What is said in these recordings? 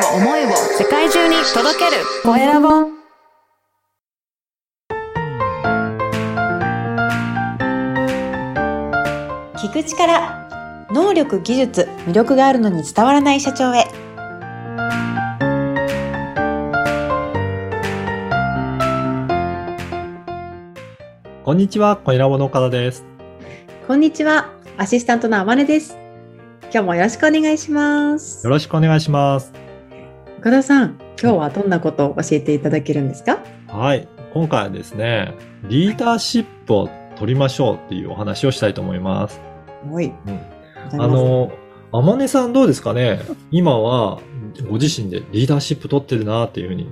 を思いを世界中に届ける。コエラボ聞く力能力技術魅力があるのに伝わらない社長へ。こんにちは、コエラボの岡田です。こんにちはアシスタントのあまねです。今日もよろしくお願いします。よろしくお願いします。岡田さん今日はどんなことを教えていただけるんですか？はい。今回はですね、リーダーシップを取りましょうっていうお話をしたいと思います。はいうん、あの、あまねさんどうですかね？今はご自身でリーダーシップ取ってるなっていうふうに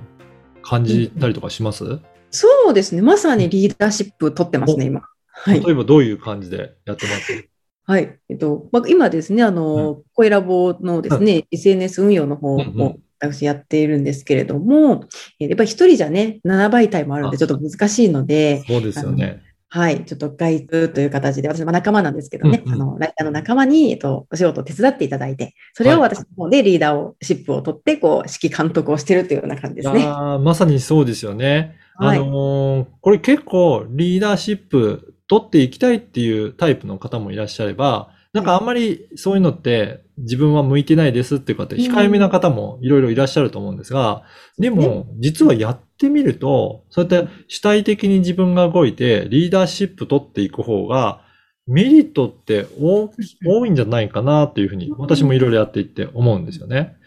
感じたりとかします、そうですね。まさにリーダーシップ取ってますね今。はい。例えばどういう感じでやってます？はい。えっと、まあ、今ですね、あの、コエラボのですね、SNS 運用の方うんうん。を私やっているんですけれども、えやっぱり一人じゃね、7倍体もあるんで、ちょっと難しいので、そうですよね。はい、ちょっと外通という形で、私の仲間なんですけどね、うんうんあの、ライターの仲間に、えっと、お仕事を手伝っていただいて、それを私の方でリーダーシップを取って、こう、指揮監督をしているというような感じですね。いやーまさにそうですよね。はいあのーこれ結構リーダーシップ取っていきたいっていうタイプの方もいらっしゃれば、なんかあんまりそういうのって自分は向いてないですっていう方、控えめな方もいろいろいらっしゃると思うんですが、でも実はやってみると、そうやって主体的に自分が動いてリーダーシップ取っていく方がメリットって多多いんじゃないかなっていうふうに私もいろいろやっていって思うんですよね。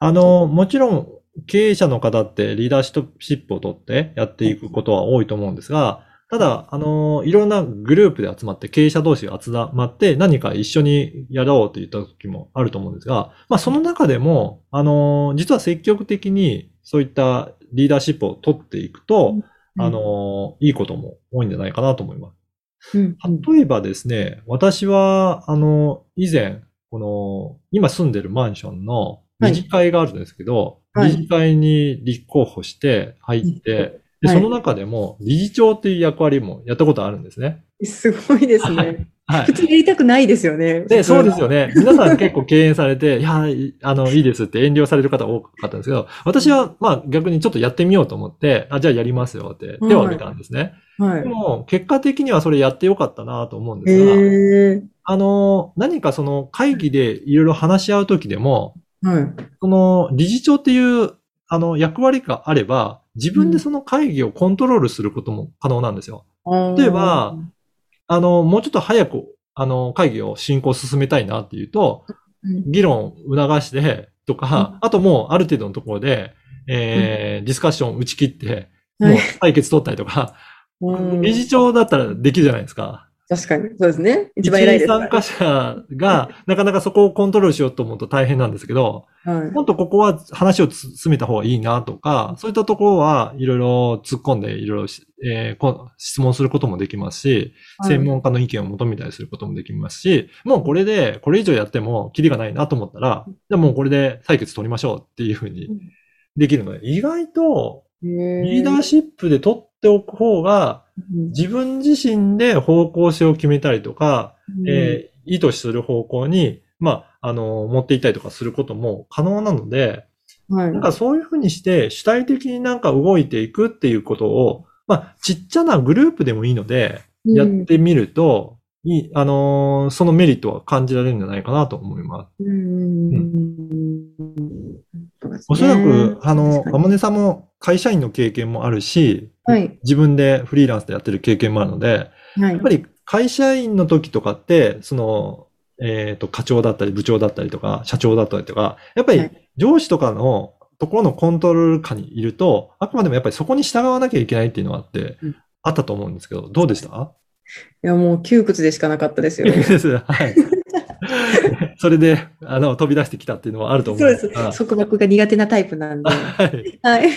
あの、もちろん経営者の方ってリーダーシップを取ってやっていくことは多いと思うんですが、ただ、あの、いろんなグループで集まって、経営者同士が集まって何か一緒にやろうと言った時もあると思うんですが、まあその中でも、あの、実は積極的にそういったリーダーシップを取っていくと、あの、いいことも多いんじゃないかなと思います。うん、うん。例えばですね、私は、あの、以前、この、今住んでるマンションの理事会があるんですけど、はい。理事会に立候補して入って、ではいその中でも理事長っていう役割もやったことあるんですね。すごいですはね。はい普。通にやりたくないですよね。で、そうですよ。よね。皆さん結構敬遠されて、いや、いあの、いいですって遠慮される方多かったんですけど、私は、まあ逆にちょっとやってみようと思って、あ、じゃあやりますよって手を挙げたんですね。はいで。も、結果的にはそれやってよかったなと思うんですが。あの、何かその会議でいろいろ話し合うときでも、はい。その理事長っていうあの役割があれば、自分でその会議をコントロールすることも可能なんですよ。例えばあの、もうちょっと早く、あの、会議を進行進めたいなっていうと、うん、議論を促してとか、あともうある程度のところで、えーディスカッションを打ち切って、もうはい解決取ったりとか、うん理事長だったらできるじゃないですか。確かに。そうですね。一番偉いです。参加者が、なかなかそこをコントロールしようと思うと大変なんですけど、はい。もっとここは話を進めた方がいいなとか、そういったところはいろいろ突っ込んでいろいろし、えーこ質問することもできますし、専門家の意見を求めたりすることもできますし、もうこれで、これ以上やってもキリがないなと思ったら、じゃあもうこれで採決取りましょうっていうふうにできるので、意外とリリーダーシップで取っておく方が、自分自身で方向性を決めたりとか、えー意図する方向に、まあ、あの、持っていったりとかすることも可能なので、はい。なんかそういうふうにして主体的になんか動いていくっていうことを、まあ、ちっちゃなグループでもいいので、やってみると、いい、あのーそのメリットは感じられるんじゃないかなと思います。うんおそらく、あの、確かにガモネさんも会社員の経験もあるし、はい。自分でフリーランスでやってる経験もあるので、はい。やっぱり会社員の時とかって、その、えっ、と、課長だったり部長だったりとか、社長だったりとか、やっぱりはい上司とかのところのコントロール下にいると、あくまでもやっぱりそこに従わなきゃいけないっていうのがあって、うんあったと思うんですけど、どうでした？いや、もう窮屈でしかなかったですよね。です。はい。それで、あの、飛び出してきたっていうのはあると思そうですうんですが。。束縛が苦手なタイプなんで。はい。はい。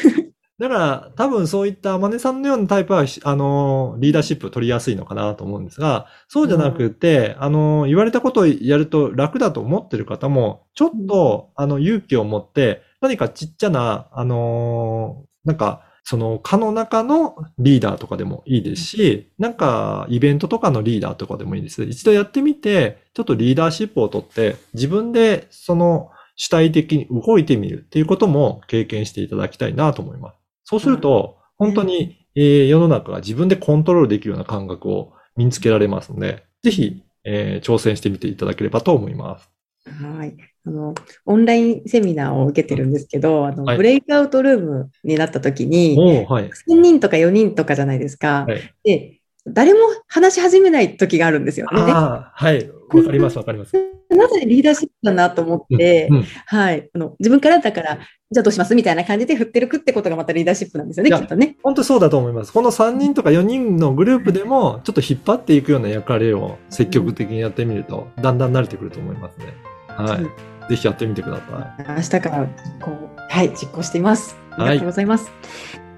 だから、多分そういったマネさんのようなタイプは、あの、リーダーシップを取りやすいのかなと思うんですが、そうじゃなくて、あの、言われたことをやると楽だと思ってる方も、ちょっと、あの、勇気を持って、何かちっちゃな、あの、なんか、その課の中のリーダーとかでもいいですし、なんかイベントとかのリーダーとかでもいいです。一度やってみて、ちょっとリーダーシップを取って、自分でその主体的に動いてみるっていうことも経験していただきたいなと思います。そうすると、本当に、えー世の中が自分でコントロールできるような感覚を身につけられますので、ぜひ、えー挑戦してみていただければと思います。はい。あの、オンラインセミナーを受けてるんですけど、あの、はいブレイクアウトルームになった時に、はい。3人とか4人とかじゃないですか。はいで、誰も話し始めない時があるんですよね。はい。わかります、わかります。まさにリーダーシップだなと思って、うんうんはい。あの、自分からだから、じゃあどうしますみたいな感じで振ってるくってことがまたリーダーシップなんですよね、きっとね。本当そうだと思います。この3人とか4人のグループでも、ちょっと引っ張っていくような役割を積極的にやってみると、だんだん慣れてくると思いますね。はい。ぜひやってみてください。明日から、こう、はい、実行しています。あはいりがとうございます。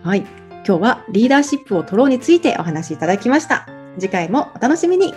はい。今日はリーダーシップを取ろうについてお話しいただきました。次回もお楽しみに。